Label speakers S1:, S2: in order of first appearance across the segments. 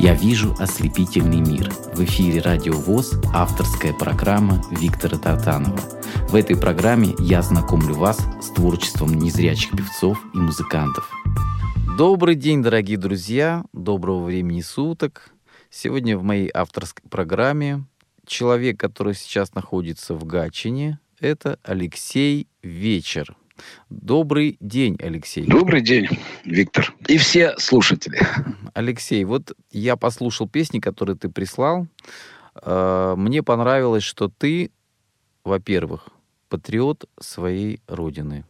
S1: Я вижу ослепительный мир. В эфире Радио ВОЗ авторская программа Виктора Тартанова. В этой программе я знакомлю вас с творчеством незрячих певцов и музыкантов. Добрый день, дорогие друзья, доброго времени суток. Сегодня в моей авторской программе человек, который сейчас находится в Гатчине, это Алексей Вечер. Добрый день, Алексей.
S2: Добрый день, Виктор. И все слушатели.
S1: Алексей, вот я послушал песни, которые ты прислал. Э, мне понравилось, что ты, во-первых, патриот своей родины.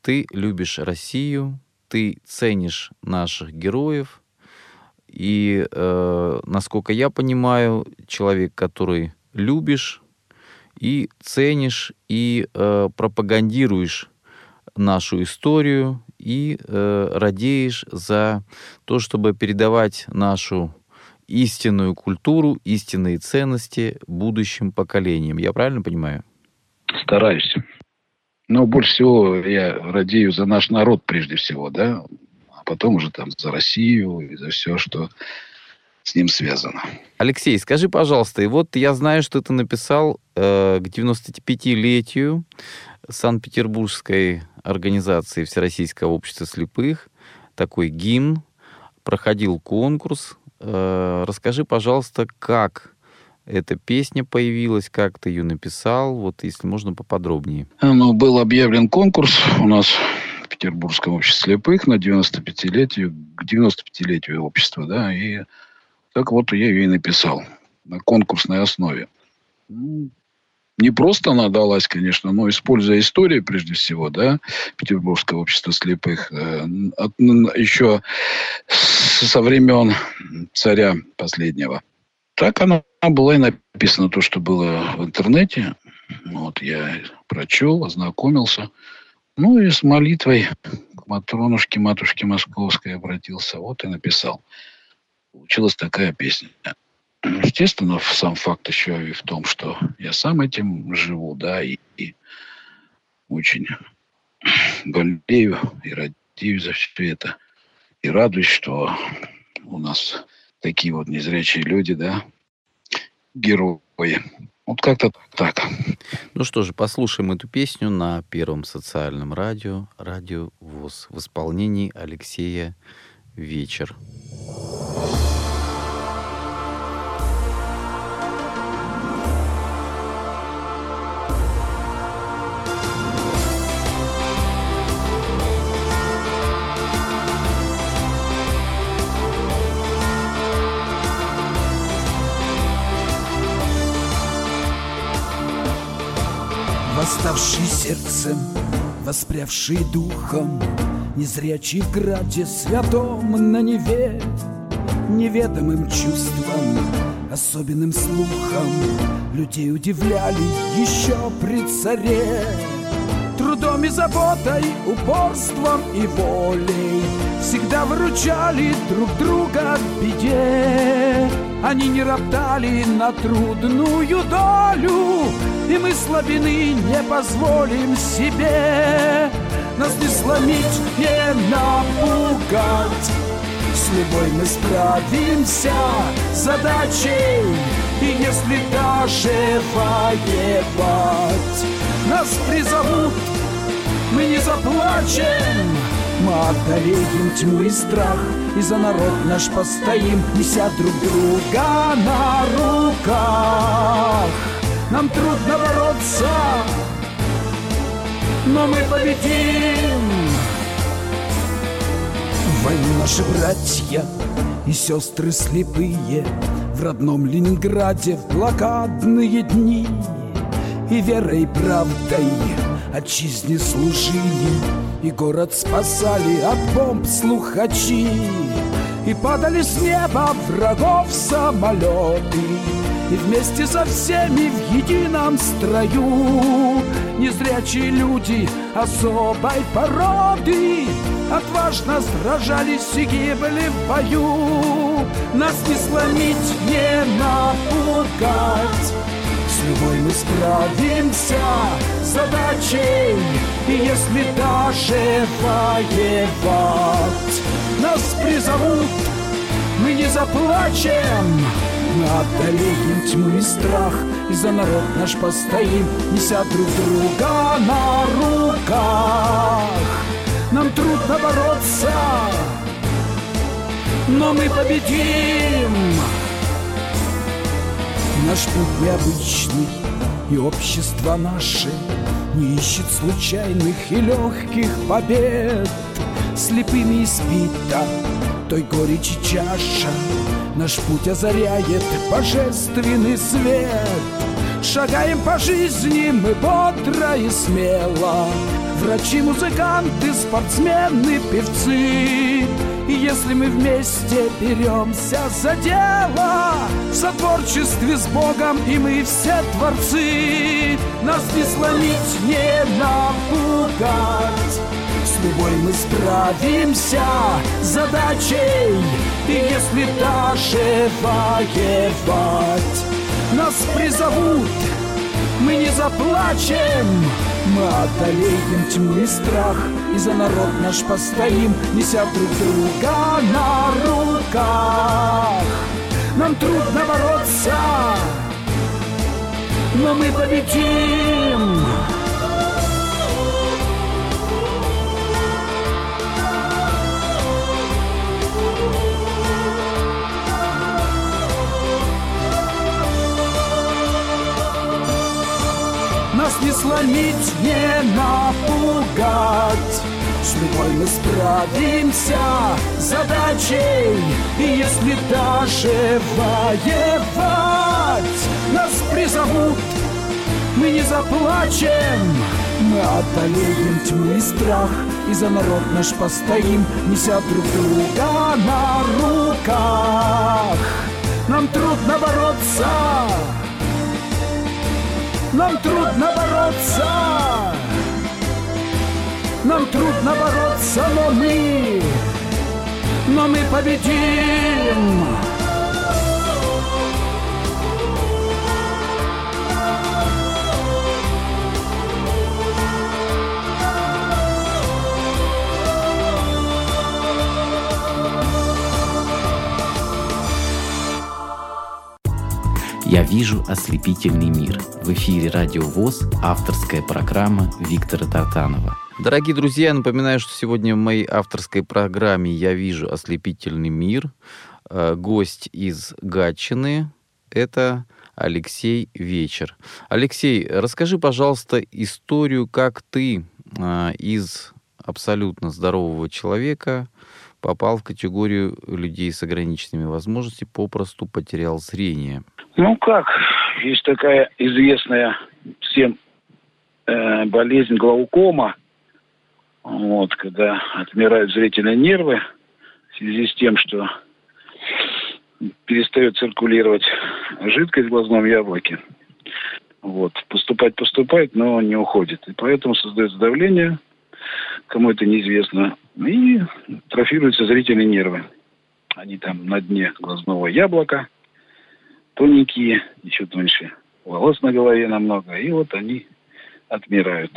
S1: Ты любишь Россию, ты ценишь наших героев. И, э, насколько я понимаю, человек, который любишь и ценишь, и э, пропагандируешь нашу историю и э, радеешь за то, чтобы передавать нашу истинную культуру, истинные ценности будущим поколениям. Я правильно понимаю?
S2: Стараюсь. Но больше всего я радею за наш народ прежде всего, да, а потом уже там за Россию и за все, что с ним связано.
S1: Алексей, скажи, пожалуйста, и вот я знаю, что ты написал э, к 95-летию Санкт-Петербургской организации Всероссийского общества слепых такой гимн, проходил конкурс. Э, расскажи, пожалуйста, как эта песня появилась, как ты ее написал, вот если можно поподробнее.
S2: Ну, был объявлен конкурс у нас в Петербургском обществе слепых на 95-летию, к 95-летию общества, да, и так вот я ее и написал на конкурсной основе. Не просто она далась, конечно, но используя историю, прежде всего, да, Петербургского общества слепых, э, еще со времен царя последнего. Так она была и написана, то, что было в интернете. Вот я прочел, ознакомился. Ну и с молитвой к Матронушке, матушке Московской обратился. Вот и написал. Получилась такая песня. Естественно, сам факт еще и в том, что я сам этим живу, да, и, и очень болею и радею за все это. И радуюсь, что у нас такие вот незрячие люди, да, герои. Вот как-то так.
S1: Ну что же, послушаем эту песню на Первом социальном радио, радио ВОЗ, в исполнении Алексея «Вечер».
S3: Восставший сердцем, воспрявший духом, Незрячий в граде святом на Неве, Неведомым чувством, особенным слухом Людей удивляли еще при царе. Трудом и заботой, упорством и волей Всегда выручали друг друга в беде. Они не роптали на трудную долю, И мы слабины не позволим себе. Нас не сломить, не напугать. С любой мы справимся с задачей И если даже воевать Нас призовут, мы не заплачем. Мы одолеем тьму и страх И за народ наш постоим Неся друг друга на руках. Нам трудно бороться Но мы победим. Войну наши братья и сестры слепые В родном Ленинграде в блокадные дни. И верой правдой отчизне служили И город спасали от бомб слухачи. И падали с неба врагов самолеты. И вместе со всеми в едином строю Незрячие люди особой породы Отважно сражались и гибли в бою. Нас не сломить, не напугать С любой мы справимся. Задачей И если даже воевать? Нас призовут, мы не заплачем. Мы одолеем тьму и страх И за народ наш постоим Неся друг друга на руках. Нам трудно бороться Но мы победим Наш путь необычный И общество наше Не ищет случайных и легких побед. Слепыми избита той горечи чаша Наш путь озаряет божественный свет. Шагаем по жизни мы бодро и смело Врачи, музыканты, спортсмены, певцы. И если мы вместе беремся за дело В сотворчестве с Богом и мы все творцы. Нас не сломить, не напугать. С любой мы справимся задачей И если даже воевать Нас призовут, мы не заплачем Мы одолеем тьму и страх И за народ наш постоим Неся друг друга на руках Нам трудно бороться Но мы победим. Нас не сломить, не напугать С любой мы справимся? Задачей И если даже воевать Нас призовут, мы не заплачем. Мы одолеем тьму и страх И за народ наш постоим Неся друг друга на руках. Нам трудно бороться. Нам трудно бороться Нам трудно бороться, но мы Но мы победим
S1: Я вижу ослепительный мир. В эфире Радио ВОЗ, авторская программа Виктора Тартанова. Дорогие друзья, напоминаю, что сегодня в моей авторской программе «Я вижу ослепительный мир» э, гость из Гатчины — это Алексей Вечер. Алексей, расскажи, пожалуйста, историю, как ты э, из абсолютно здорового человека попал в категорию людей с ограниченными возможностями, попросту потерял зрение.
S2: Ну как, есть такая известная всем э, болезнь глаукома, вот, когда отмирают зрительные нервы в связи с тем, что перестает циркулировать жидкость в глазном яблоке. Вот. Поступать поступает, но не уходит. И поэтому создается давление, кому это неизвестно, и трофируются зрительные нервы. Они там на дне глазного яблока – тоненькие, еще тоньше волос на голове намного, и вот они отмирают.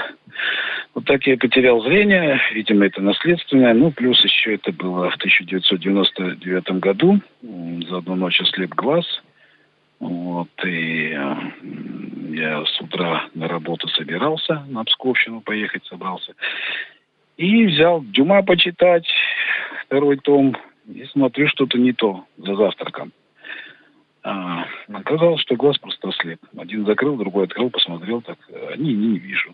S2: Вот так я потерял зрение, видимо, это наследственное, ну, плюс еще это было в 1999 году, за одну ночь ослеп глаз, вот, и я с утра на работу собирался, на Псковщину поехать собрался, и взял Дюма почитать, второй том, и смотрю, что-то не то за завтраком. А, оказалось, что глаз просто ослеп. Один закрыл, другой открыл, посмотрел, так, они не, не вижу.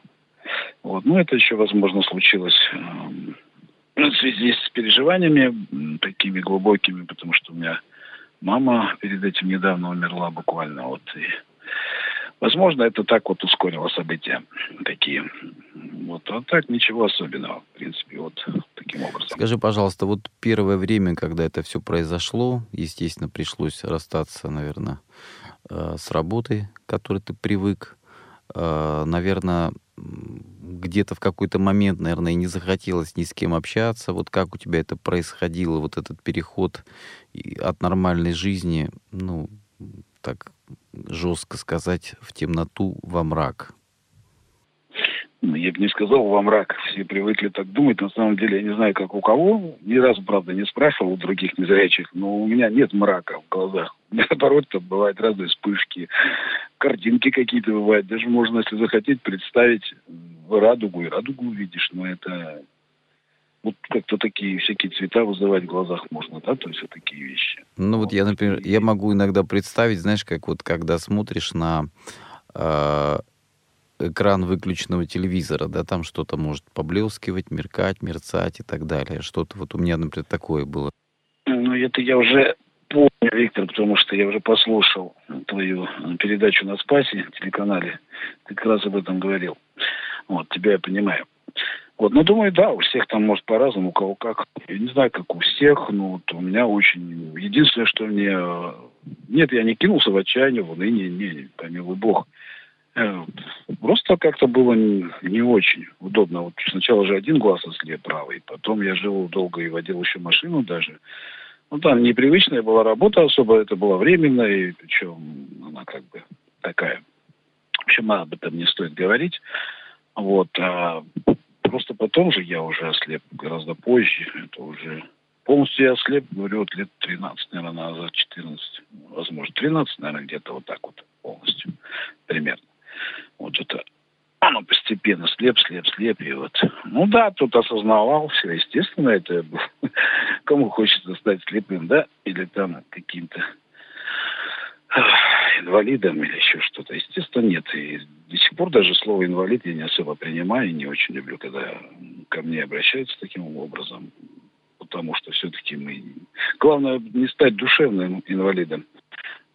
S2: Вот. Ну, это еще, возможно, случилось э, в связи с переживаниями такими глубокими, потому что у меня мама перед этим недавно умерла буквально. Вот, и Возможно, это так вот ускорило события такие. Вот, а так ничего особенного, в принципе, вот таким образом.
S1: Скажи, пожалуйста, вот первое время, когда это все произошло, естественно, пришлось расстаться, наверное, э, с работой, к которой ты привык. Э, наверное, где-то в какой-то момент, наверное, не захотелось ни с кем общаться. Вот как у тебя это происходило, вот этот переход от нормальной жизни, ну, так жестко сказать, в темноту, во мрак?
S2: ну, я бы не сказал во мрак. Все привыкли так думать. На самом деле, я не знаю, как у кого. Ни разу, правда, не спрашивал у других незрячих, но у меня нет мрака в глазах. Наоборот, там бывают разные вспышки, картинки какие-то бывают. Даже можно, если захотеть, представить радугу, и радугу увидишь. Но это вот как-то такие всякие цвета вызывать в глазах можно, да, то есть вот такие вещи.
S1: Ну вот, вот я, например, я могу иногда представить, знаешь, как вот когда смотришь на э, экран выключенного телевизора, да, там что-то может поблескивать, меркать, мерцать и так далее. Что-то вот у меня, например, такое было.
S2: Ну, это я уже Виктор, потому что я уже послушал твою передачу на Спасе, телеканале. Ты как раз об этом говорил. Вот, тебя я понимаю. Вот, ну, думаю, да, у всех там может по-разному, у кого как. Я не знаю, как у всех, но вот у меня очень... Единственное, что мне... Нет, я не кинулся в отчаяние, в уныние, не, помилуй Бог. Э, просто как-то было не очень удобно. Вот сначала же один глаз ослеп правый, потом я жил долго и водил еще машину даже. Ну, там непривычная была работа особо, это было временно, и причем она как бы такая. В общем, об этом не стоит говорить. Вот. А просто потом же я уже ослеп гораздо позже. Это уже полностью я ослеп, говорю, вот лет 13, наверное, назад, 14, возможно, 13, наверное, где-то вот так вот полностью примерно. Вот это оно постепенно слеп, слеп, слеп. И вот, ну да, тут осознавал все, естественно, это кому хочется стать слепым, да, или там каким-то инвалидом или еще что-то. Естественно, нет. И до сих пор даже слово инвалид я не особо принимаю и не очень люблю, когда ко мне обращаются таким образом. Потому что все-таки мы... Главное не стать душевным инвалидом.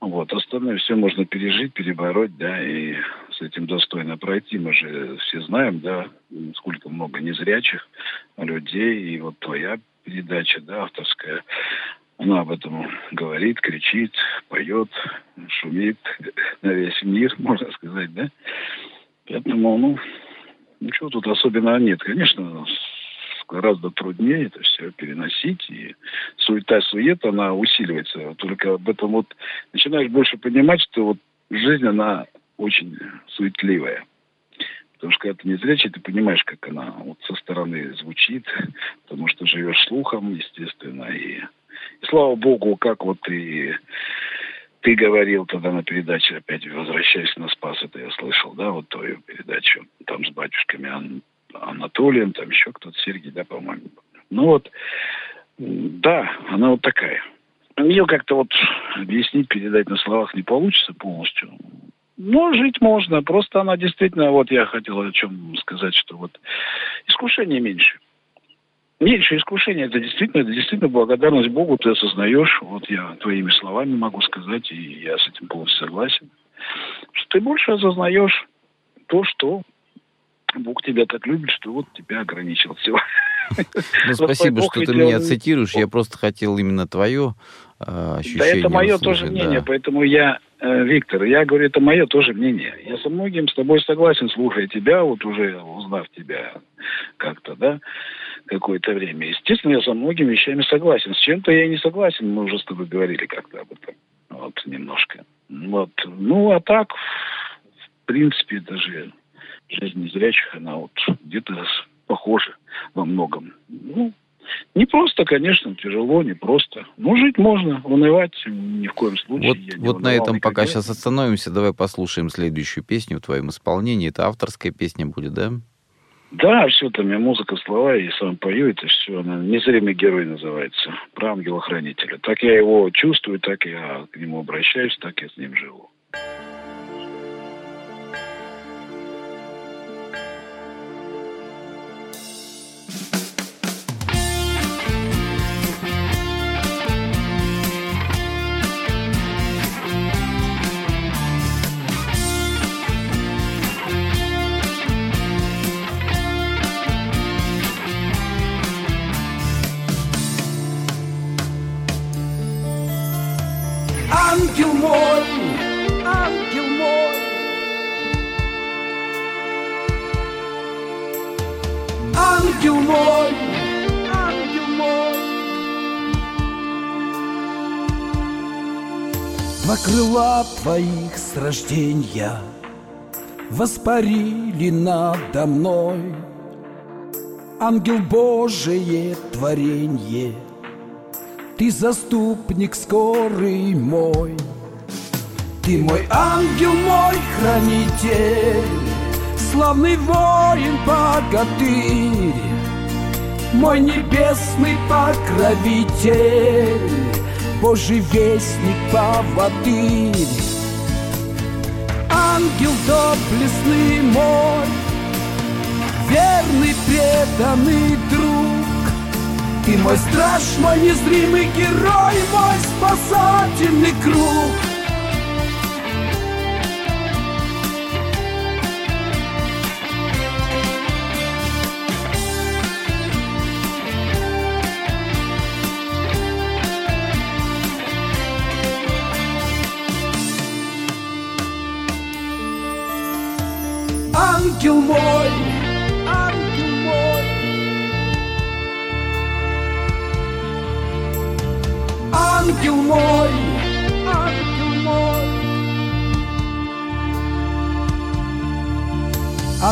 S2: Вот, остальное все можно пережить, перебороть, да, и с этим достойно пройти. Мы же все знаем, да, сколько много незрячих людей, и вот твоя передача, да, авторская, она об этом говорит, кричит, поет, шумит на весь мир, можно сказать, да. Поэтому, ну, ничего тут особенного нет. Конечно, гораздо труднее это все переносить. И суета-сует, она усиливается. Только об этом вот начинаешь больше понимать, что вот жизнь, она очень суетливая. Потому что когда ты не зрячий, ты понимаешь, как она вот со стороны звучит, потому что живешь слухом, естественно. И, и слава богу, как вот ты, ты говорил тогда на передаче, опять возвращаясь на Спас, это я слышал, да, вот твою передачу, там с батюшками Анатолием, там еще кто-то, Сергей, да, по-моему. Ну вот, да, она вот такая. Ее как-то вот объяснить, передать на словах не получится полностью. Но жить можно. Просто она действительно, вот я хотел о чем сказать, что вот искушение меньше. Меньше искушения, это действительно, это действительно благодарность Богу, ты осознаешь, вот я твоими словами могу сказать, и я с этим полностью согласен, что ты больше осознаешь то, что Бог тебя так любит, что вот тебя ограничил всего.
S1: Ну, спасибо, что ты меня цитируешь. Я просто хотел именно твое ощущение.
S2: Да, это мое тоже мнение, поэтому я, э, Виктор, я говорю, это мое тоже мнение. Я со многим с тобой согласен, слушая тебя, вот уже узнав тебя как-то, да, какое-то время. Естественно, я со многими вещами согласен. С чем-то я не согласен, мы уже с тобой говорили как-то об этом. Вот, немножко. Вот. Ну, а так, в принципе, даже жизнь незрячих, она вот где-то похожа во многом. Ну, не просто, конечно, тяжело, не просто. Но жить можно, унывать ни в коем случае.
S1: Вот, я вот на этом никогда. пока сейчас остановимся. Давай послушаем следующую песню в твоем исполнении. Это авторская песня будет, да?
S2: Да, все там, я музыка, слова, я сам пою, это все, она «Незримый герой» называется, про ангела-хранителя. Так я его чувствую, так я к нему обращаюсь, так я с ним живу.
S3: Крыла твоих с рождения воспарили надо мной. Ангел Божие творенье Ты заступник скорый мой. Ты мой ангел, мой хранитель Славный воин, богатырь Мой небесный покровитель Божий вестник, поводырь Ангел доблестный мой Верный, преданный друг. Ты мой страж, мой незримый герой Мой спасательный круг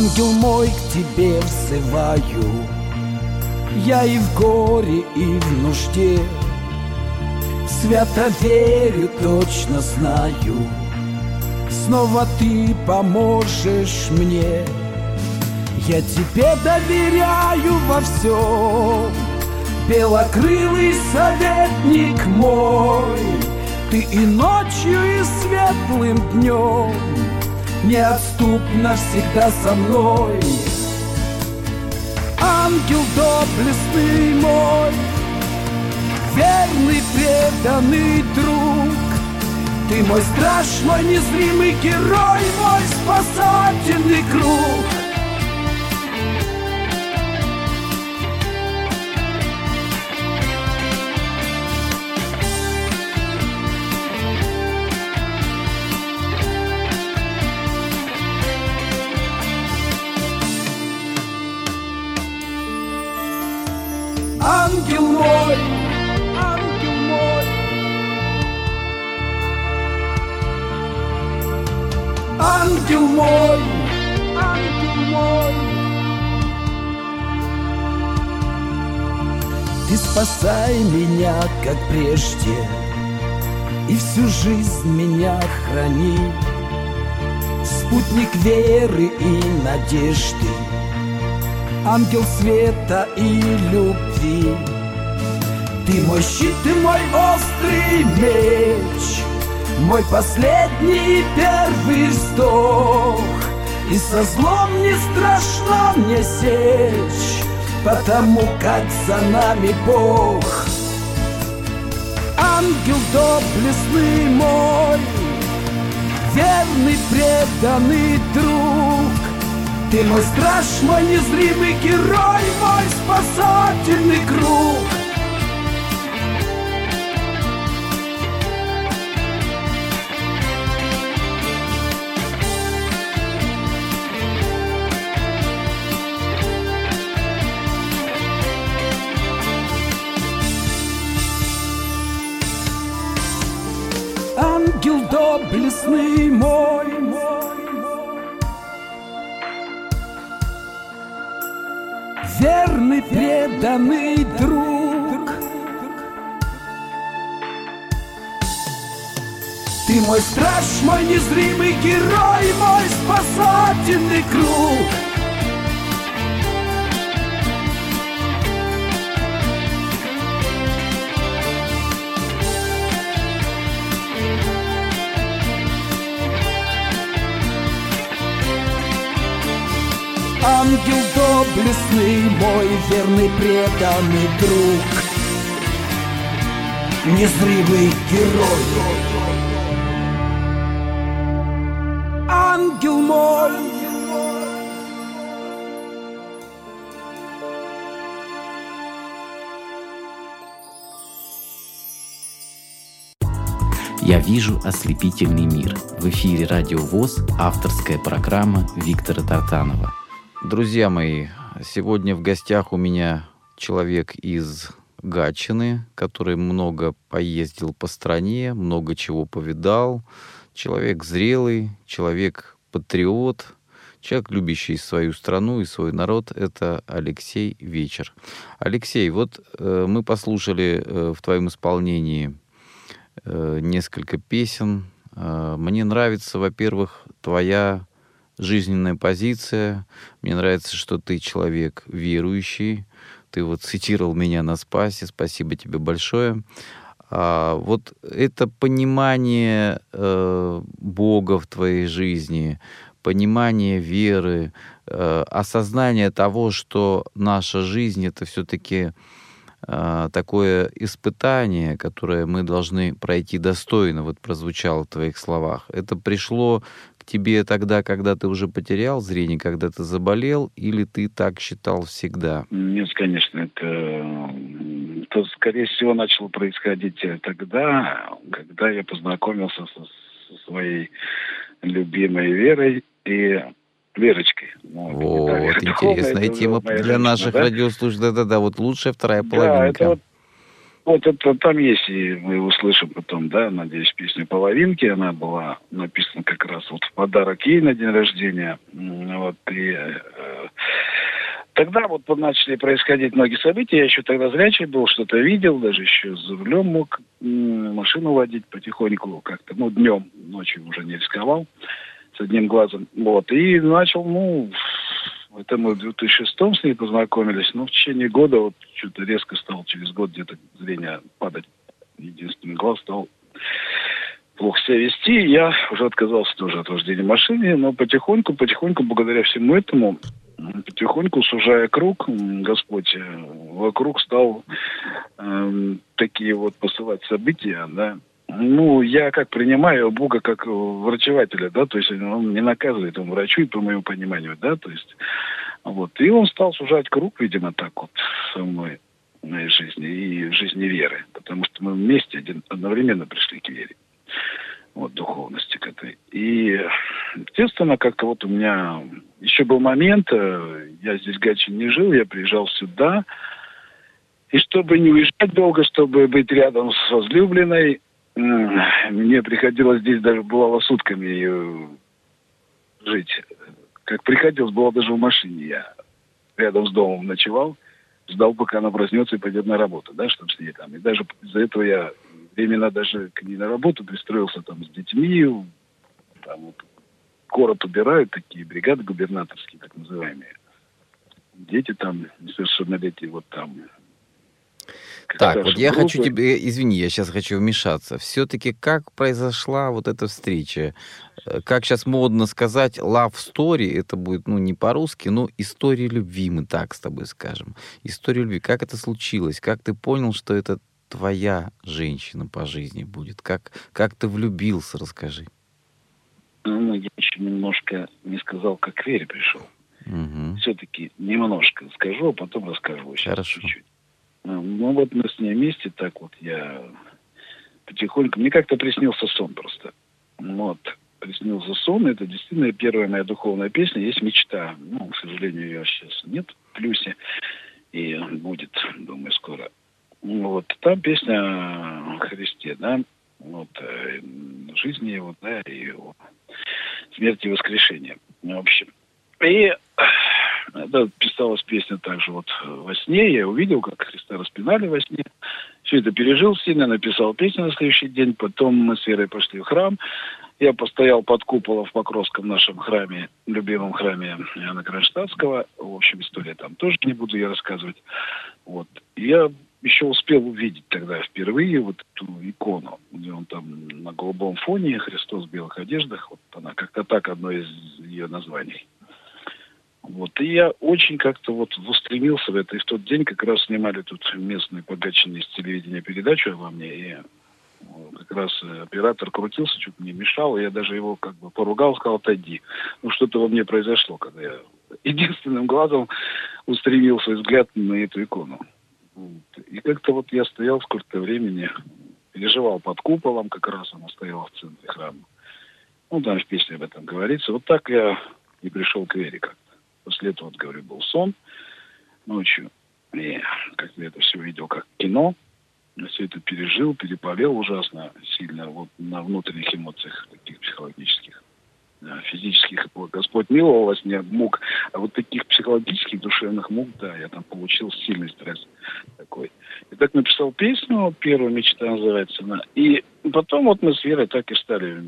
S3: Ангел мой, к тебе взываю, Я и в горе, и в нужде, Свято верю, точно знаю, Снова ты поможешь мне. Я тебе доверяю во всем Белокрылый советник мой. Ты и ночью, и светлым днем Неотступно всегда со мной Ангел доблестный мой Верный, преданный друг ты мой страж, мой незримый герой, мой спасательный круг. Ты спасай меня, как прежде, и всю жизнь меня храни. Спутник веры и надежды, ангел света и любви. Ты мой щит, ты мой острый меч, мой последний и первый вздох И со злом не страшно мне сечь Потому как за нами Бог. Ангел доблестный мой Верный, преданный друг. Ты мой страж, мой незримый герой Мой спасательный круг мой незримый герой, мой спасательный круг. Ангел доблестный, мой верный преданный друг Незримый герой Ангел мой
S4: Я вижу ослепительный мир. В эфире Радио ВОЗ, авторская программа Виктора Тартанова.
S1: Друзья мои, сегодня в гостях у меня человек из Гатчины, который много поездил по стране, много чего повидал. Человек зрелый, человек патриот, Человек, любящий свою страну и свой народ, это Алексей Вечер. Алексей, вот э, мы послушали э, в твоем исполнении э, несколько песен. Э, мне нравится, во-первых, твоя жизненная позиция. Мне нравится, что ты человек верующий. Ты вот цитировал меня на спасе. Спасибо тебе большое. А, вот это понимание э, Бога в твоей жизни, понимание веры, э, осознание того, что наша жизнь это все-таки э, такое испытание, которое мы должны пройти достойно, вот прозвучало в твоих словах. Это пришло тебе тогда, когда ты уже потерял зрение, когда ты заболел, или ты так считал всегда?
S2: Нет, конечно, это, это скорее всего начало происходить тогда, когда я познакомился со, со своей любимой Верой и Верочкой.
S1: Ну, вот, да, интересная тема для наших да? радиослушателей. Да-да-да, вот лучшая вторая половинка. Да, это вот
S2: вот это там есть, и мы услышим потом, да, надеюсь, песню «Половинки». Она была написана как раз вот в подарок ей на день рождения. Вот, и э, тогда вот начали происходить многие события. Я еще тогда зрячий был, что-то видел, даже еще за рулем мог машину водить потихоньку как-то. Ну, днем, ночью уже не рисковал с одним глазом. Вот, и начал, ну, это мы в 2006 с ней познакомились, но в течение года вот что-то резко стало через год где-то зрение падать. Единственный глаз стал плохо себя вести. Я уже отказался тоже от вождения машины, но потихоньку, потихоньку, благодаря всему этому, потихоньку, сужая круг, Господь э, вокруг стал э, такие вот посылать события, да, ну, я как принимаю Бога как врачевателя, да, то есть он не наказывает, он врачует, по моему пониманию, да, то есть, вот. И он стал сужать круг, видимо, так вот со мной моей жизни и в жизни веры, потому что мы вместе один, одновременно пришли к вере, вот, духовности к этой. И, естественно, как-то вот у меня еще был момент, э, я здесь в не жил, я приезжал сюда, и чтобы не уезжать долго, чтобы быть рядом с возлюбленной, мне приходилось здесь даже бывало сутками жить. Как приходилось, было даже в машине. Я рядом с домом ночевал, ждал, пока она проснется и пойдет на работу, да, чтобы с ней там. И даже из-за этого я временно даже к ней на работу пристроился там с детьми, там вот, город убирают, такие бригады губернаторские, так называемые. Дети там несовершеннолетние, вот там
S1: так, вот я группы. хочу тебе, извини, я сейчас хочу вмешаться. Все-таки как произошла вот эта встреча? Э, как сейчас модно сказать, love story, это будет, ну, не по-русски, но история любви, мы так с тобой скажем. История любви. Как это случилось? Как ты понял, что это твоя женщина по жизни будет? Как, как ты влюбился, расскажи.
S2: Ну, я еще немножко не сказал, как к Вере пришел. Угу. Все-таки немножко скажу, а потом расскажу. Сейчас
S1: Хорошо. Чуть-чуть.
S2: Ну вот мы с ней вместе, так вот я потихоньку... Мне как-то приснился сон просто. Вот. Приснился сон. Это действительно первая моя духовная песня. Есть мечта. Ну, к сожалению, ее сейчас нет в плюсе. И будет, думаю, скоро. Вот. Там песня о Христе, да. Вот. Э, жизни его, да, и его смерти и воскрешения. В общем. И да, писалась песня также вот во сне. Я увидел, как Христа распинали во сне. Все это пережил сильно, написал песню на следующий день. Потом мы с Верой пошли в храм. Я постоял под куполом в Покровском нашем храме, любимом храме Иоанна Кронштадтского. В общем, история там тоже не буду я рассказывать. Вот. Я еще успел увидеть тогда впервые вот эту икону, где он там на голубом фоне, Христос в белых одеждах. Вот она как-то так одно из ее названий. Вот. И я очень как-то вот устремился в это. И в тот день как раз снимали тут местные погаченные с телевидения передачу обо мне. И как раз оператор крутился, чуть мне мешал. И я даже его как бы поругал, сказал, отойди. Ну, что-то во мне произошло, когда я единственным глазом устремил свой взгляд на эту икону. И как-то вот я стоял сколько-то времени, переживал под куполом, как раз она стояла в центре храма. Ну, там в песне об этом говорится. Вот так я и пришел к вере как После этого, вот, говорю, был сон ночью. И как-то это все видел как кино. Я все это пережил, переповел ужасно сильно вот на внутренних эмоциях таких психологических. Физических Господь миловал во сне мук, а вот таких психологических, душевных мук, да, я там получил сильный стресс такой. И так написал песню, первая мечта называется она. И потом вот мы с Верой так и стали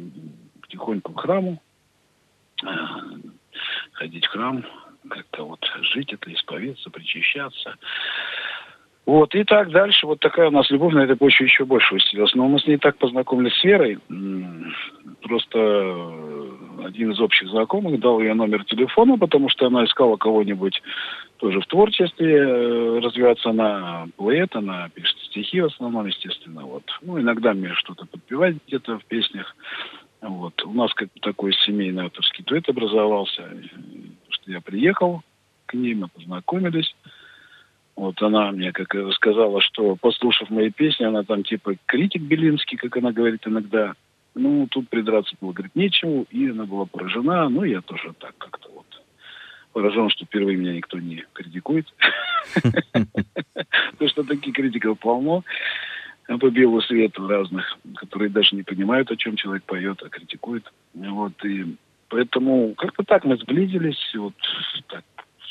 S2: потихоньку к храму, а, ходить в храм, как-то вот жить это, исповедаться, причащаться. Вот, и так дальше. Вот такая у нас любовь на этой почве еще больше усилилась. Но мы с ней так познакомились с Верой. Просто э, один из общих знакомых дал ее номер телефона, потому что она искала кого-нибудь тоже в творчестве э, развиваться. Она поэт, она пишет стихи в основном, естественно. Вот. Ну, иногда мне что-то подпевать где-то в песнях. Вот. У нас как такой семейный авторский дуэт образовался. Что я приехал к ней, мы познакомились. Вот она мне как сказала, что послушав мои песни, она там типа критик Белинский, как она говорит иногда. Ну, тут придраться было, говорит, нечего. И она была поражена. Ну, я тоже так как-то вот поражен, что впервые меня никто не критикует. Потому что таких критиков полно по белу свету разных, которые даже не понимают, о чем человек поет, а критикует. Вот, и поэтому как-то так мы сблизились, вот так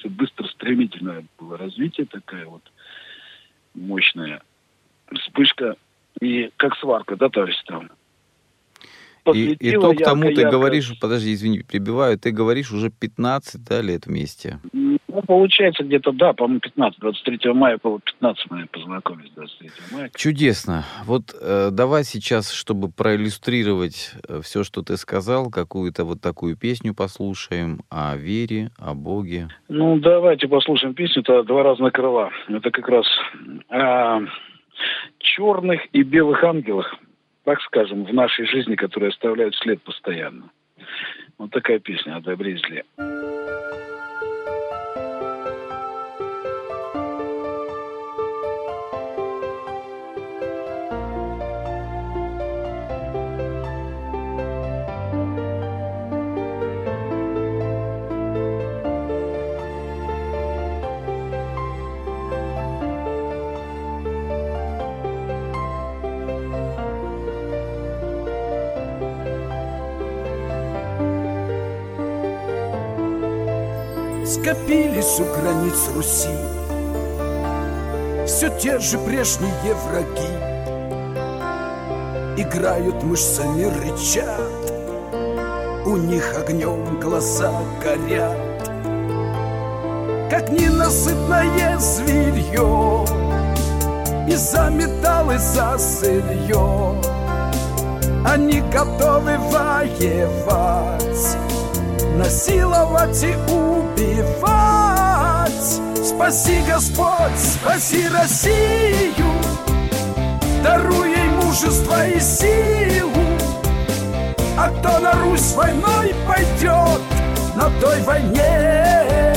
S2: все быстро, стремительное было развитие, такая вот мощная вспышка. И как сварка, да, товарищ там.
S1: И, итог ярко, тому ты ярко. говоришь, подожди, извини, прибиваю, ты говоришь уже 15 да, лет вместе.
S2: Получается, где-то, да, по-моему, 15. 23 мая было 15, мы познакомились 23 мая.
S1: Чудесно. Вот э, давай сейчас, чтобы проиллюстрировать э, все, что ты сказал, какую-то вот такую песню послушаем о вере, о Боге.
S2: Ну, давайте послушаем песню, это «Два разных крыла». Это как раз о черных и белых ангелах, так скажем, в нашей жизни, которые оставляют след постоянно. Вот такая песня о добре и зле.
S3: Скопились у границ Руси. Все те же прежние враги. Играют мышцами, рычат. У них огнем глаза горят. Как ненасытное зверье И за металл, и за сырье Они готовы воевать насиловать и убивать. Спаси, Господь, спаси Россию, даруй ей мужество и силу. А кто на Русь войной пойдет, на той войне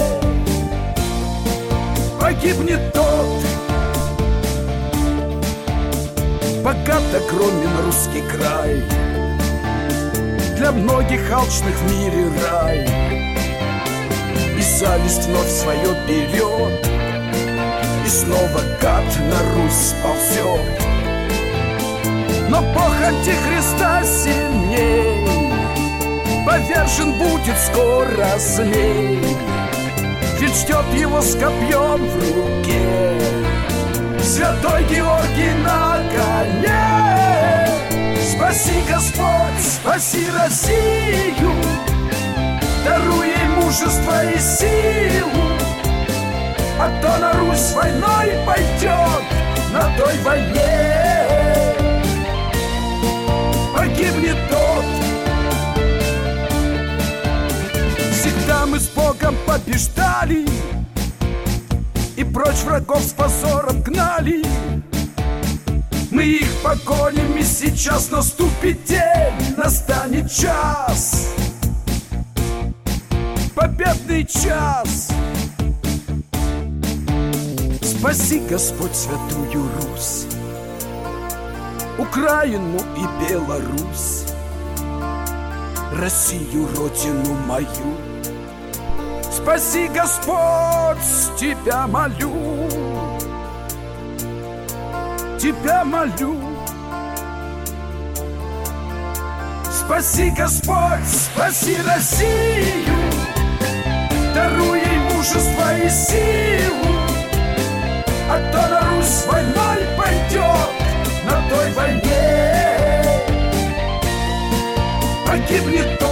S3: погибнет тот. Богато кромен русский край — для многих алчных в мире рай зависть вновь свое берет И снова гад на Русь ползет Но похоти Христа сильней. Повержен будет скоро злей Ведь ждет его с копьем в руке. Святой Георгий на коне. Спаси, Господь, спаси Россию, Даруй мужество и силу, А то на Русь войной пойдет, На той войне. Погибнет тот. Всегда мы с Богом побеждали, И прочь врагов с позором гнали, мы их погоним, и сейчас наступит день, настанет час, победный час. Спаси, Господь, святую Русь, Украину и Беларусь, Россию, родину мою. Спаси, Господь, Тебя молю тебя молю Спаси, Господь, спаси Россию, даруй ей мужество и силу, а то на Русь войной пойдет, на той войне. Погибнет тот,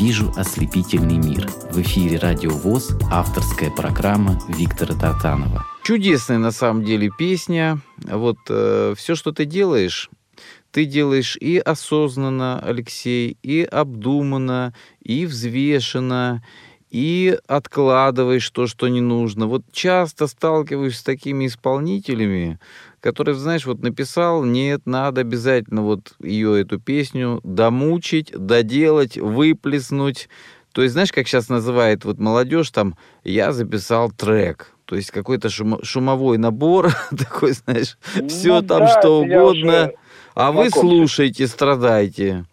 S4: вижу ослепительный мир». В эфире «Радио ВОЗ» авторская программа Виктора Тартанова.
S1: Чудесная на самом деле песня. Вот все, что ты делаешь, ты делаешь и осознанно, Алексей, и обдуманно, и взвешенно, и откладываешь то, что не нужно. Вот часто сталкиваюсь с такими исполнителями, которые, знаешь, вот написал, нет, надо обязательно вот ее, эту песню, домучить, доделать, выплеснуть. То есть, знаешь, как сейчас называет вот молодежь, там, я записал трек. То есть какой-то шум, шумовой набор, такой, знаешь,
S2: Ну
S1: все там
S2: да,
S1: что угодно. А вы
S2: знаком с
S1: слушайте, страдайте.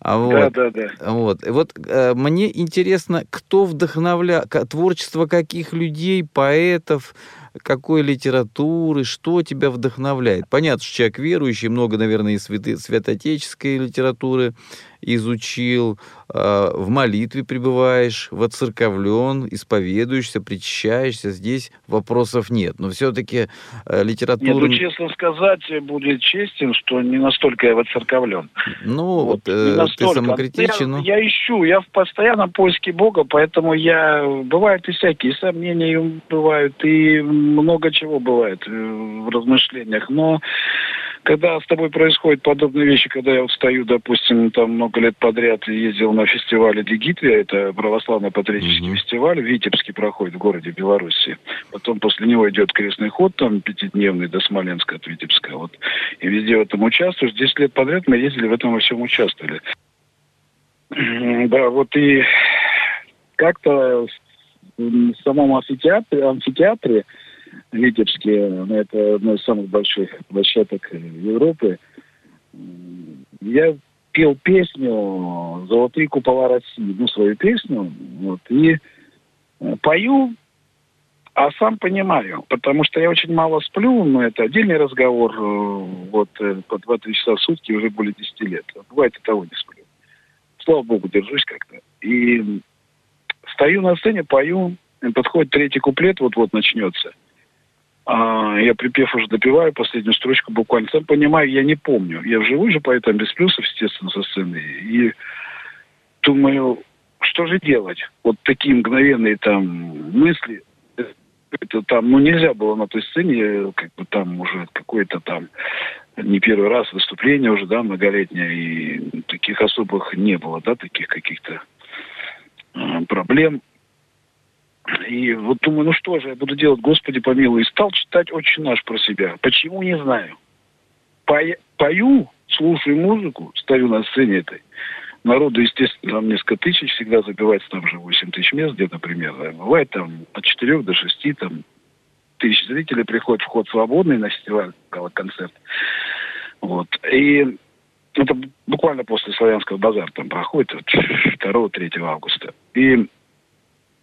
S1: А вот.
S2: Да, да, да.
S1: Вот. Вот э, мне интересно, кто вдохновляет, творчество каких людей, поэтов, какой литературы, что тебя вдохновляет? Понятно, что человек верующий, много, наверное, и святотеческой литературы изучил, в молитве пребываешь, воцерковлен, исповедуешься, причащаешься. Здесь вопросов нет. Но все-таки э,
S2: Нет,
S1: литература...
S2: ну, честно сказать, будет честен, что не настолько я воцерковлен.
S1: Ну, вот,
S2: не
S1: э, ты
S2: настолько.
S1: самокритичен,
S2: я,
S1: но...
S2: я ищу, я в постоянном поиске Бога, поэтому я... Бывают и всякие сомнения, бывают, и много чего бывает э, в размышлениях. Но когда с тобой происходят подобные вещи, когда я вот стою, допустим, там много лет подряд ездил на фестивале Дигитвия, это православно-патриотический
S1: Мгм.
S2: фестиваль, в Витебске проходит в городе Беларуси. Потом после него идет крестный ход, там пятидневный до Смоленска от Витебска. Вот. И везде в этом участвуешь. 10 лет подряд мы ездили в этом во всем участвовали. Да, вот и как-то в самом амфитеатре, амфитеатре Витебске, это одна из самых больших площадок Европы, м, я пел песню «Золотые купола России», ну, свою песню, вот, и э, пою, а сам понимаю, потому что я очень мало сплю, но это отдельный разговор, э, вот, э, по 2-3 часа в сутки уже более 10 лет. Бывает и того не сплю. Слава богу, держусь как-то. И стою на сцене, пою, подходит третий куплет, вот-вот начнется. А, я припев уже допиваю последнюю строчку буквально. Сам понимаю, я не помню. Я вживую же пою там без плюсов, естественно, со сцены. И думаю, что же делать? Вот такие мгновенные там мысли. Это там, ну, нельзя было на той сцене, как бы там уже какое-то там не первый раз выступление уже, да, многолетнее, и таких особых не было, да, таких каких-то э, проблем. И вот думаю, ну что же я буду делать, Господи помилуй. И стал читать «Отче наш» про себя. Почему, не знаю. Пою, слушаю музыку, стою на сцене этой. Народу, естественно, там несколько тысяч, всегда забивается там же 8 тысяч мест где-то примерно. Бывает там от 4 до 6 там, тысяч зрителей приходит, вход свободный на фестиваль, концерт. Вот. И это буквально после Славянского базара там проходит, вот, 2-3 августа. И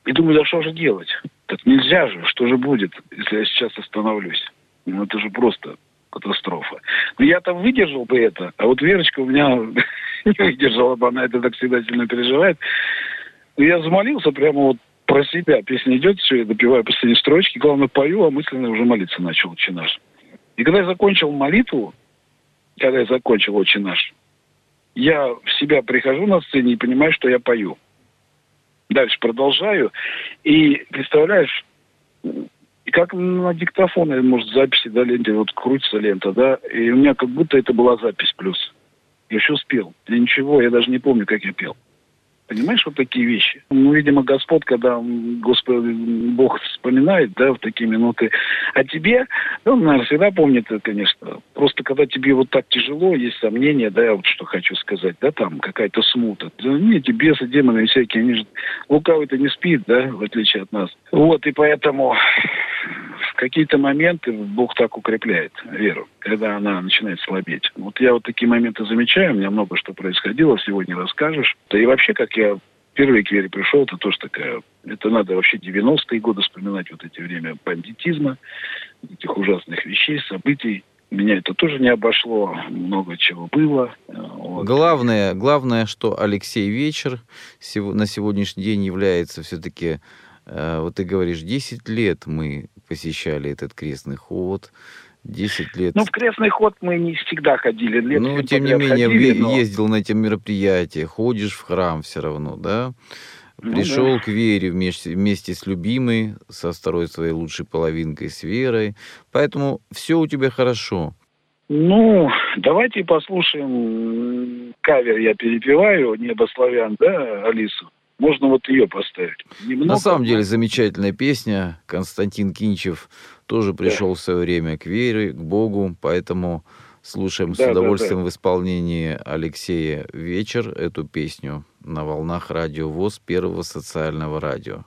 S2: и думаю, да что же делать? Так нельзя же, что же будет, если я сейчас остановлюсь? Ну, это же просто катастрофа. Но я там выдержал бы это, а вот Верочка у меня не выдержала бы, она это так всегда сильно переживает. Ну, я замолился прямо вот про себя. Песня идет, все, я допиваю последние строчки. Главное, пою, а мысленно уже молиться начал «Отче наш». И когда я закончил молитву, когда я закончил «Отче наш», я в себя прихожу на сцене и понимаю, что я пою. Дальше продолжаю. И представляешь, как на диктофоне, может, записи, да, ленте, вот крутится лента, да, и у меня как будто это была запись плюс. Я еще спел. Я ничего, я даже не помню, как я пел. Понимаешь, вот такие вещи. Ну, видимо, Господь, когда Господь, Бог вспоминает, да, в такие минуты о тебе, он, наверное, всегда помнит это, конечно. Просто когда тебе вот так тяжело, есть сомнения, да, я вот что хочу сказать, да, там какая-то смута. Да, не, эти бесы, демоны всякие, они же лукавый-то не спит, да, в отличие от нас. Вот, и поэтому в какие-то моменты Бог так укрепляет веру, когда она начинает слабеть. Вот я вот такие моменты замечаю, у меня много что происходило, сегодня расскажешь. Да и вообще, как я впервые к вере пришел, это тоже такая... Это надо вообще 90-е годы вспоминать, вот эти время бандитизма, этих ужасных вещей, событий. Меня это тоже не обошло, много чего было.
S1: Вот. Главное, главное, что Алексей Вечер на сегодняшний день является все-таки Э, вот ты говоришь, 10 лет мы посещали этот крестный ход, 10 лет.
S2: Ну, в крестный ход мы не всегда ходили.
S1: Лет ну, тем не менее, ходили, но... ездил на эти мероприятия, ходишь в храм все равно, да? Пришел ну, да. к вере вместе, вместе с любимой, со второй своей лучшей половинкой, с верой. Поэтому все у тебя хорошо.
S2: Ну, давайте послушаем кавер, я перепеваю, «Небо славян», да, Алису? Можно вот ее поставить.
S1: Немного, На самом деле замечательная песня. Константин Кинчев тоже пришел да. в свое время к вере, к Богу, поэтому слушаем да, с удовольствием да, да. в исполнении Алексея «Вечер» эту песню на волнах радио ВОЗ Первого социального радио.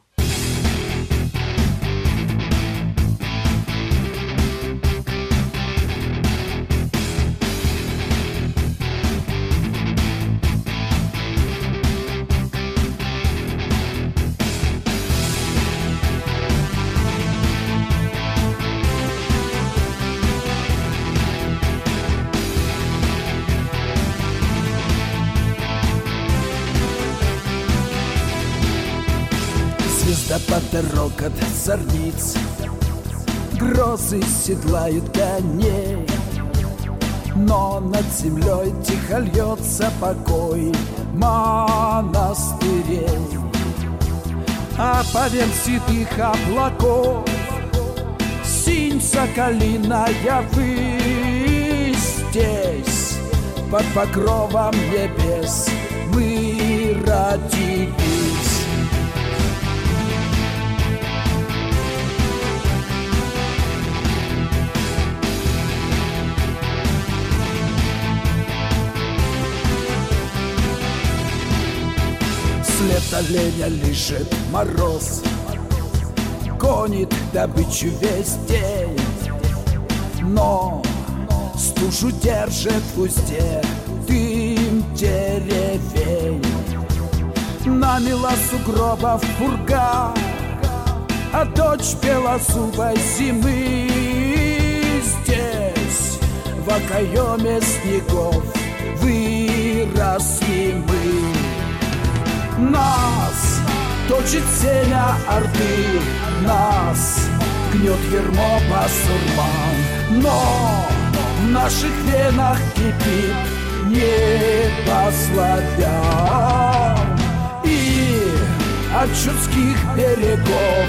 S3: Рокот зорниц Грозы седлают коней. Но над землей тихо льется покой монастырей. А поверх седых облаков Синь соколиная вы здесь Под покровом небес мы родились След оленя лишит мороз. Гонит добычу весь день Но стужу держит в узде Дым деревень. Намела сугробов пурга А дочь белозубой зимы Здесь. В окоеме снегов Выросли мы нас точит семя орды, нас гнет ермо басурман. Но в наших венах кипит небо славян. И от чудских берегов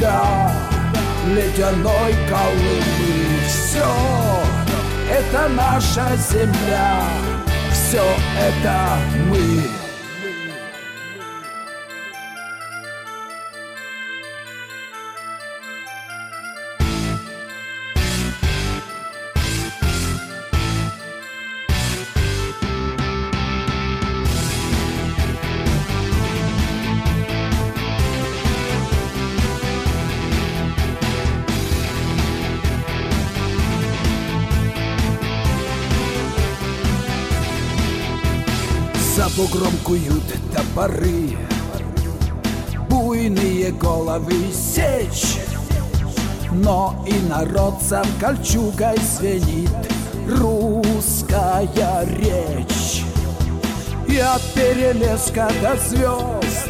S3: до ледяной Колымы все это наша земля, все это мы. Топоры Буйные головы сечь Но и народцам кольчугой звенит. Русская речь. И от перелеска до звезд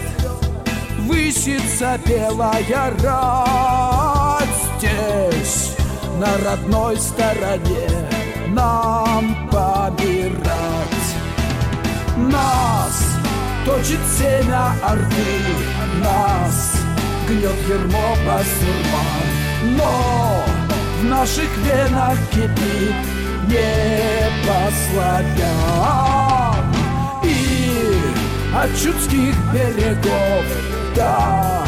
S3: Высится белая рать здесь На родной стороне нам помирать. Нас точит семя орды. Нас гнет ермо басурман. Но в наших венах кипит небо славян И от чудских берегов до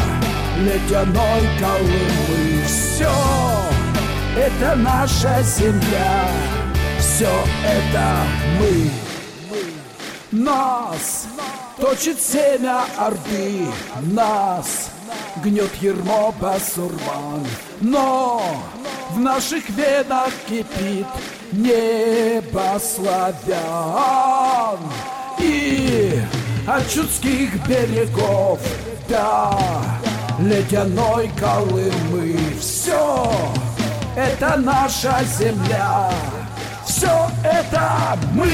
S3: ледяной Колымы Все это наша земля, все это мы. Нас точит семя Орды, нас гнет ермо басурман. Но в наших венах кипит небо славян. И от чудских берегов до ледяной Колымы все это наша земля, все это мы.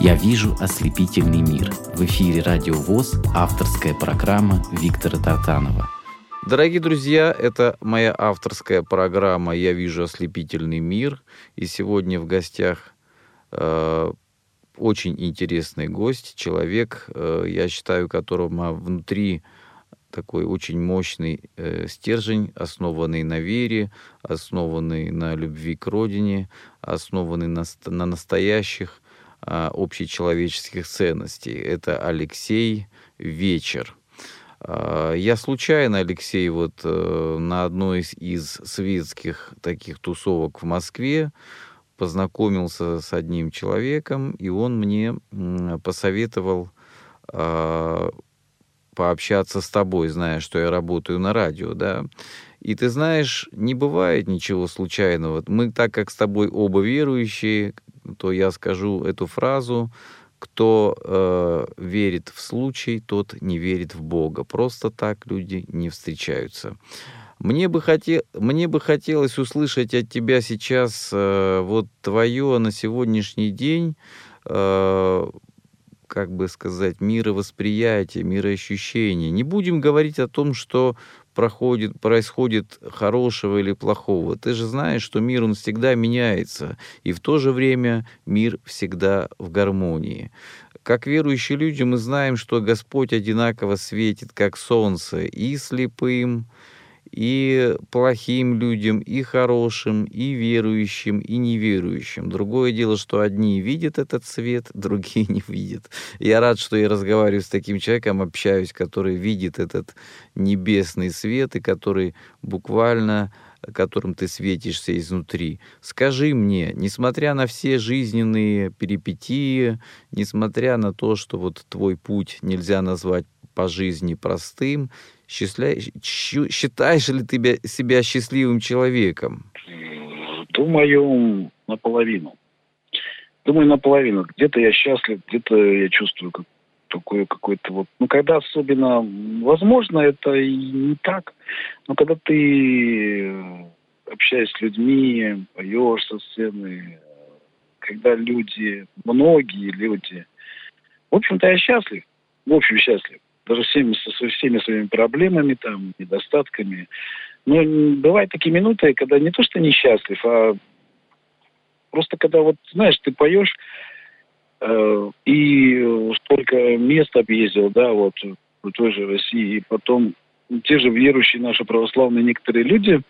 S4: «Я вижу ослепительный мир». В эфире «Радио ВОЗ» авторская программа Виктора Тартанова.
S1: Дорогие друзья, это моя авторская программа «Я вижу ослепительный мир». И сегодня в гостях э, очень интересный гость, человек, э, я считаю, которого внутри такой очень мощный э, стержень, основанный на вере, основанный на любви к родине, основанный на, на настоящих общечеловеческих ценностей. Это Алексей Вечер. А, я случайно, Алексей, вот э, на одной из, из светских таких тусовок в Москве познакомился с одним человеком, и он мне посоветовал а, пообщаться с тобой, зная, что я работаю на радио, да. И ты знаешь, не бывает ничего случайного. Мы, так как с тобой оба верующие, то я скажу эту фразу, кто э, верит в случай, тот не верит в Бога. Просто так люди не встречаются. Мне бы, хоте... Мне бы хотелось услышать от тебя сейчас э, вот твое на сегодняшний день, э, как бы сказать, мировосприятие, мироощущение. Не будем говорить о том, что проходит, происходит хорошего или плохого. Ты же знаешь, что мир, он всегда меняется, и в то же время мир всегда в гармонии. Как верующие люди мы знаем, что Господь одинаково светит, как солнце, и слепым, и плохим людям, и хорошим, и верующим, и неверующим. Другое дело, что одни видят этот свет, другие не видят. Я рад, что я разговариваю с таким человеком, общаюсь, который видит этот небесный свет и который буквально которым ты светишься изнутри. Скажи мне, несмотря на все жизненные перипетии, несмотря на то, что вот твой путь нельзя назвать по жизни простым, Считаешь ли ты себя счастливым человеком?
S2: Думаю, наполовину. Думаю, наполовину. Где-то я счастлив, где-то я чувствую как такое какое-то вот... Ну, когда особенно... Возможно, это и не так. Но когда ты общаешься с людьми, поешь со сцены, когда люди, многие люди... В общем-то, я счастлив. В общем, счастлив даже всеми, со всеми своими проблемами, там, недостатками. Но бывают такие минуты, когда не то, что несчастлив, а просто когда вот, знаешь, ты поешь, э, и столько мест объездил, да, вот в той же России, и потом те же верующие наши православные некоторые люди,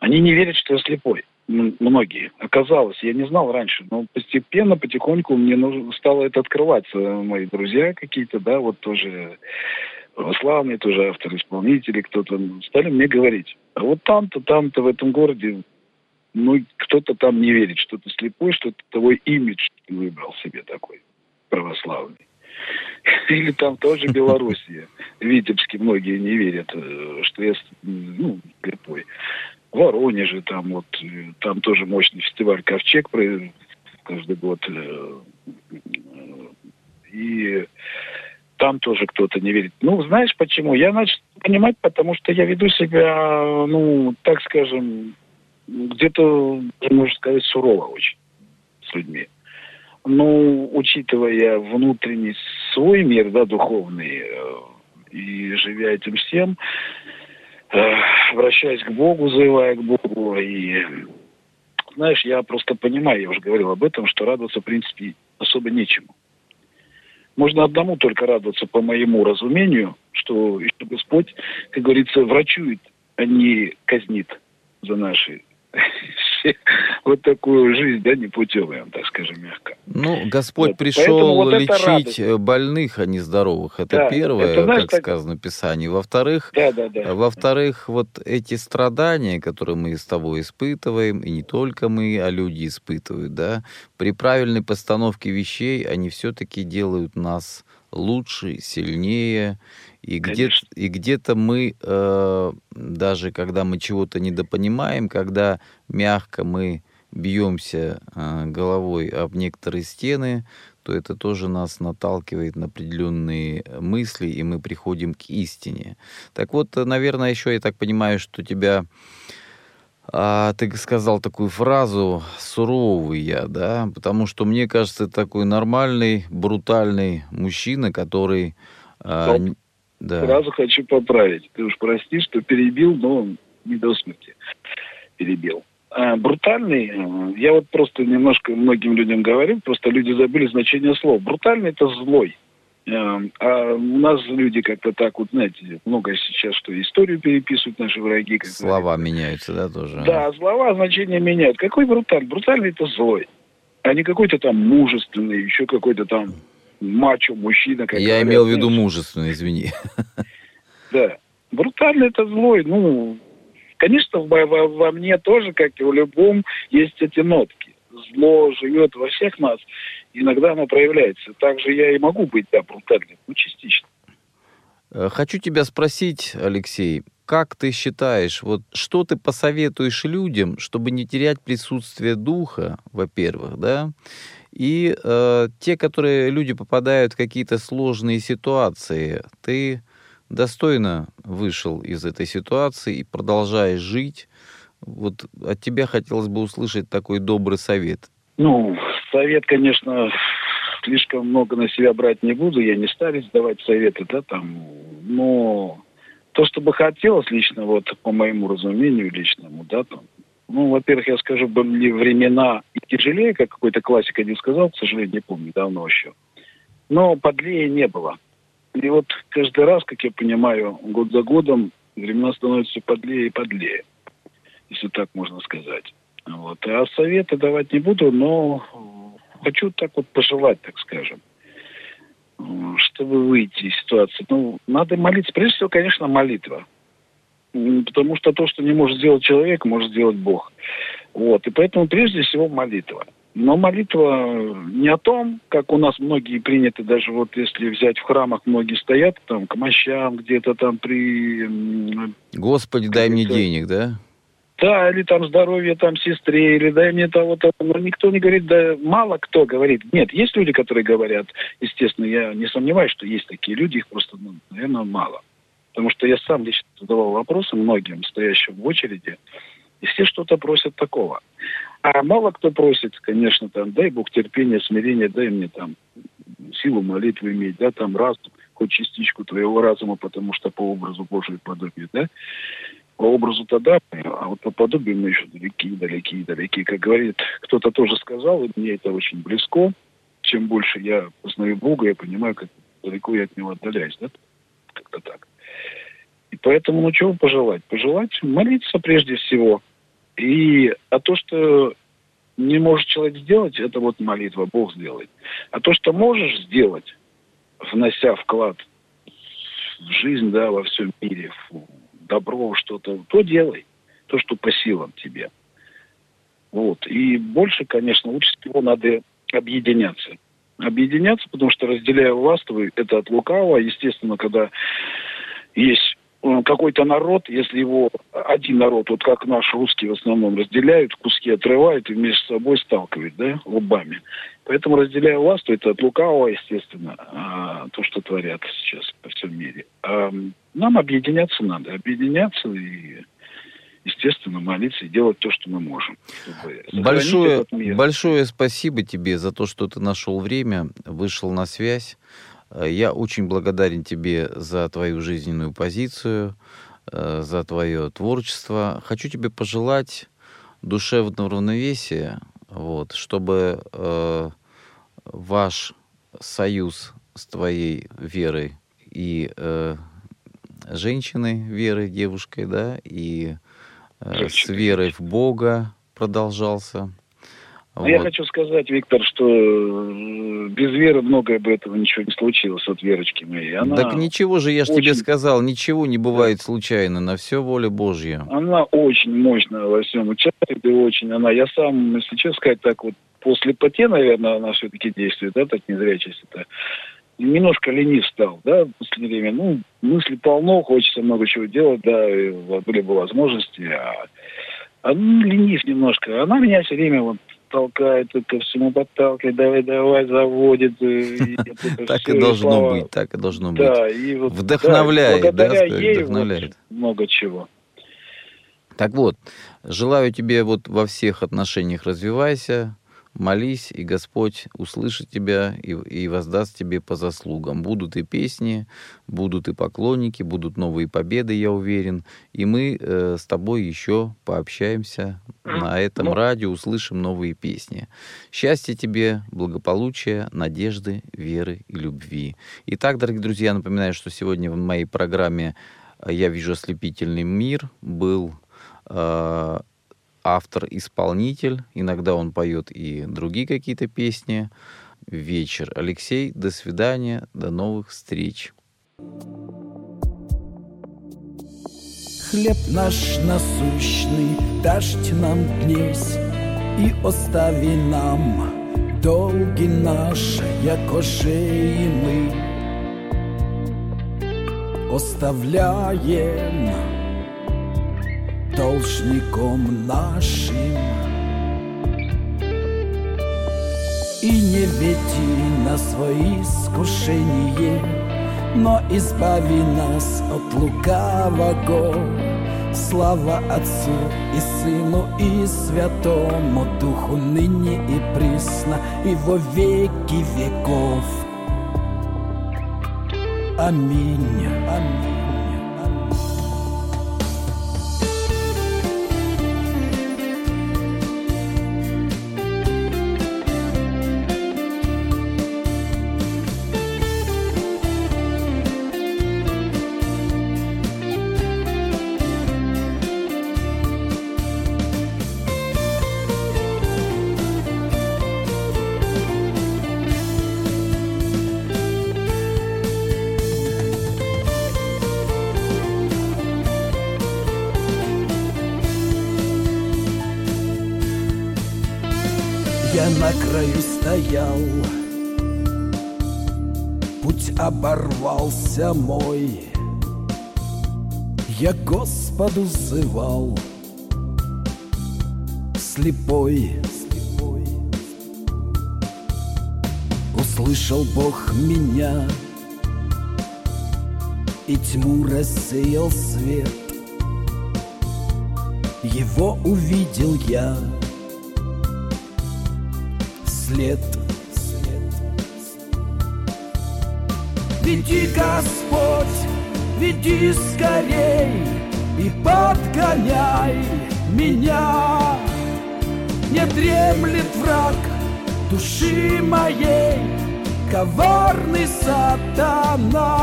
S2: они не верят, что я слепой многие. Оказалось, я не знал раньше, но постепенно, потихоньку мне нужно, стало это открываться. Мои друзья какие-то, да, вот тоже православные, тоже авторы-исполнители, кто-то стали мне говорить, а вот там-то, там-то в этом городе, ну, кто-то там не верит, что ты слепой, что ты твой имидж выбрал себе такой православный. Или там тоже Белоруссия. В Витебске многие не верят, э, что я ну, слепой. В Воронеже там вот, э, там тоже мощный фестиваль «Ковчег» каждый год. Э, и там тоже кто-то не верит. Ну, знаешь почему? Я начал понимать, потому что я веду себя, ну, так скажем, где-то, можно сказать, сурово очень с людьми. Ну, учитывая внутренний свой мир, да, духовный, э, и живя этим всем, э, вращаясь к Богу, заевая к Богу, и знаешь, я просто понимаю, я уже говорил об этом, что радоваться, в принципе, особо нечему. Можно одному только радоваться по моему разумению, что Господь, как говорится, врачует, а не казнит за наши вот такую жизнь, да, непутевую, так скажем, мягко.
S1: Ну, Господь вот. пришел вот лечить больных, а не здоровых. Это да, первое, это, знаешь, как так... сказано в Писании. Во-вторых, да, да, да. во-вторых, вот эти страдания, которые мы с тобой испытываем, и не только мы, а люди испытывают, да, при правильной постановке вещей они все-таки делают нас лучше, сильнее, и где-то, и где-то мы, э, даже когда мы чего-то недопонимаем, когда мягко мы бьемся э, головой об некоторые стены, то это тоже нас наталкивает на определенные мысли, и мы приходим к истине. Так вот, наверное, еще я так понимаю, что тебя а, ты сказал такую фразу «суровый я», да, потому что мне кажется, это такой нормальный, брутальный мужчина, который а,
S2: да. Сразу хочу поправить. Ты уж прости, что перебил, но не до смерти перебил. А, брутальный, э, я вот просто немножко многим людям говорю, просто люди забыли значение слов. Брутальный это злой. Э, а у нас люди как-то так вот, знаете, много сейчас, что историю переписывают наши враги. Как
S1: слова говорят. меняются, да, тоже?
S2: Да, слова значения меняют. Какой брутальный? Брутальный это злой. А не какой-то там мужественный, еще какой-то там мачо, мужчина.
S1: Как Я говорят, имел в виду мужественный, извини.
S2: Да. Брутально это злой. Ну, конечно, во, во, во мне тоже, как и в любом, есть эти нотки. Зло живет во всех нас. Иногда оно проявляется. Также я и могу быть, да, брутальным, ну, частично.
S1: Э, хочу тебя спросить, Алексей, как ты считаешь, вот что ты посоветуешь людям, чтобы не терять присутствие духа, во-первых, да, и э, те, которые люди попадают в какие-то сложные ситуации, ты достойно вышел из этой ситуации и продолжаешь жить. Вот от тебя хотелось бы услышать такой добрый совет.
S2: Ну, совет, конечно, слишком много на себя брать не буду. Я не старец давать советы, да, там. Но то, что бы хотелось лично, вот по моему разумению личному, да, там, ну, во-первых, я скажу, были времена и тяжелее, как какой-то классик один сказал, к сожалению, не помню, давно еще. Но подлее не было. И вот каждый раз, как я понимаю, год за годом времена становятся подлее и подлее, если так можно сказать. Вот. А советы давать не буду, но хочу так вот пожелать, так скажем, чтобы выйти из ситуации. Ну, надо молиться. Прежде всего, конечно, молитва. Потому что то, что не может сделать человек, может сделать Бог. Вот. И поэтому прежде всего молитва. Но молитва не о том, как у нас многие приняты, даже вот если взять в храмах, многие стоят там к мощам, где-то там при...
S1: Господи, дай мне денег, да?
S2: Да, или там здоровье там сестре, или дай мне того-то. Но никто не говорит, да мало кто говорит. Нет, есть люди, которые говорят, естественно, я не сомневаюсь, что есть такие люди, их просто, ну, наверное, мало. Потому что я сам лично задавал вопросы многим, стоящим в очереди, и все что-то просят такого. А мало кто просит, конечно, там, дай Бог терпения, смирения, дай мне там силу молитвы иметь, да, там разум, хоть частичку твоего разума, потому что по образу Божию подобию, да. По образу тогда, а вот по подобию мы еще далеки, далеки, далеки. Как говорит, кто-то тоже сказал, и мне это очень близко. Чем больше я познаю Бога, я понимаю, как далеко я от Него отдаляюсь, да, как-то так. И поэтому, ну, чего пожелать? Пожелать молиться прежде всего. И а то, что не может человек сделать, это вот молитва, Бог сделает. А то, что можешь сделать, внося вклад в жизнь, да, во всем мире, в добро, что-то, то делай. То, что по силам тебе. Вот. И больше, конечно, лучше всего надо объединяться. объединяться, потому что разделяя власть, это от лукавого. Естественно, когда есть какой-то народ, если его один народ, вот как наш русский в основном, разделяют, куски отрывают и между собой сталкивают, да, лбами. Поэтому разделяя власть, это от лукавого, естественно, а, то, что творят сейчас по всем мире. А нам объединяться надо, объединяться и естественно, молиться и делать то, что мы можем.
S1: Большое, большое спасибо тебе за то, что ты нашел время, вышел на связь. Э, я очень благодарен тебе за твою жизненную позицию, э, за твое творчество. Хочу тебе пожелать душевного равновесия, вот, чтобы э, ваш союз с твоей верой и э, женщиной, верой, девушкой, да, и э, с верой в Бога продолжался.
S2: Вот. Я хочу сказать, Виктор, что э, без веры многое бы этого ничего не случилось от Верочки моей.
S1: Она так ничего же, я же очень... тебе сказал, ничего не бывает случайно, на все воля Божья.
S2: Она очень мощная во всем участвует и очень она, я сам, если честно сказать, так вот, после поте, наверное, она все-таки действует, да, так незрячесть-то немножко ленив стал, да, в последнее время. Ну, мысли полно, хочется много чего делать, да, и были бы возможности, а, а ну, ленив немножко. Она меня все время вот толкает, ко всему подталкивает, давай, давай, заводит.
S1: Так и должно быть, так и должно быть. Вдохновляет, да,
S2: вдохновляет. много чего.
S1: Так вот, желаю тебе вот во всех отношениях развивайся, молись, и Господь услышит тебя и, и воздаст тебе по заслугам. Будут и песни, будут и поклонники, будут новые победы, я уверен. И мы э, с тобой еще пообщаемся на этом ну. радио, услышим новые песни. Счастья тебе, благополучия, надежды, веры и любви. Итак, дорогие друзья, напоминаю, что сегодня в моей программе «Я вижу ослепительный мир» был э, автор-исполнитель. Иногда он поет и другие какие-то песни. Вечер. Алексей, до свидания, до новых встреч.
S3: Хлеб наш насущный, дашь нам днесь, И остави нам долги наши, яко шеи мы оставляем должником нашим. И не веди на свои искушения, но избави нас от лукавого. Слава Отцу и Сыну и Святому Духу ныне и присно и во веки веков. Аминь. Аминь. На краю стоял. Путь оборвался мой. Я Господу взывал. Слепой, слепой. Услышал Бог меня. И тьму рассеял свет. Его увидел я след. Веди, Господь, веди скорей и подгоняй меня. Не дремлет враг души моей, коварный сатана.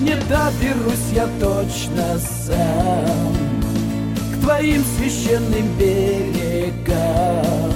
S3: Не доберусь я точно сам к твоим священным берегам.